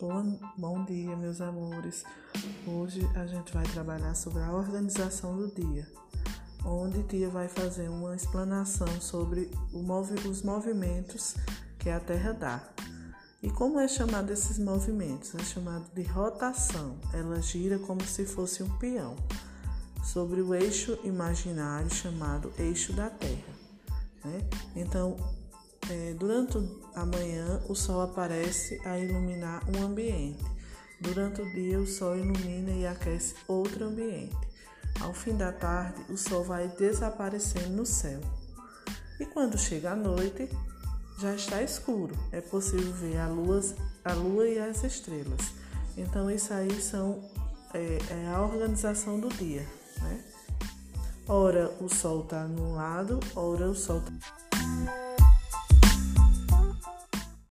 Bom, bom dia, meus amores. Hoje a gente vai trabalhar sobre a organização do dia, onde Tia vai fazer uma explanação sobre movi os movimentos que a Terra dá. E como é chamado esses movimentos? É chamado de rotação. Ela gira como se fosse um peão sobre o eixo imaginário chamado eixo da Terra. Né? Então, é, durante a manhã, o sol aparece a iluminar um ambiente. Durante o dia, o sol ilumina e aquece outro ambiente. Ao fim da tarde, o sol vai desaparecendo no céu. E quando chega a noite, já está escuro. É possível ver a lua, a lua e as estrelas. Então, isso aí são, é, é a organização do dia. Né? Ora o sol está num lado, ora o sol está.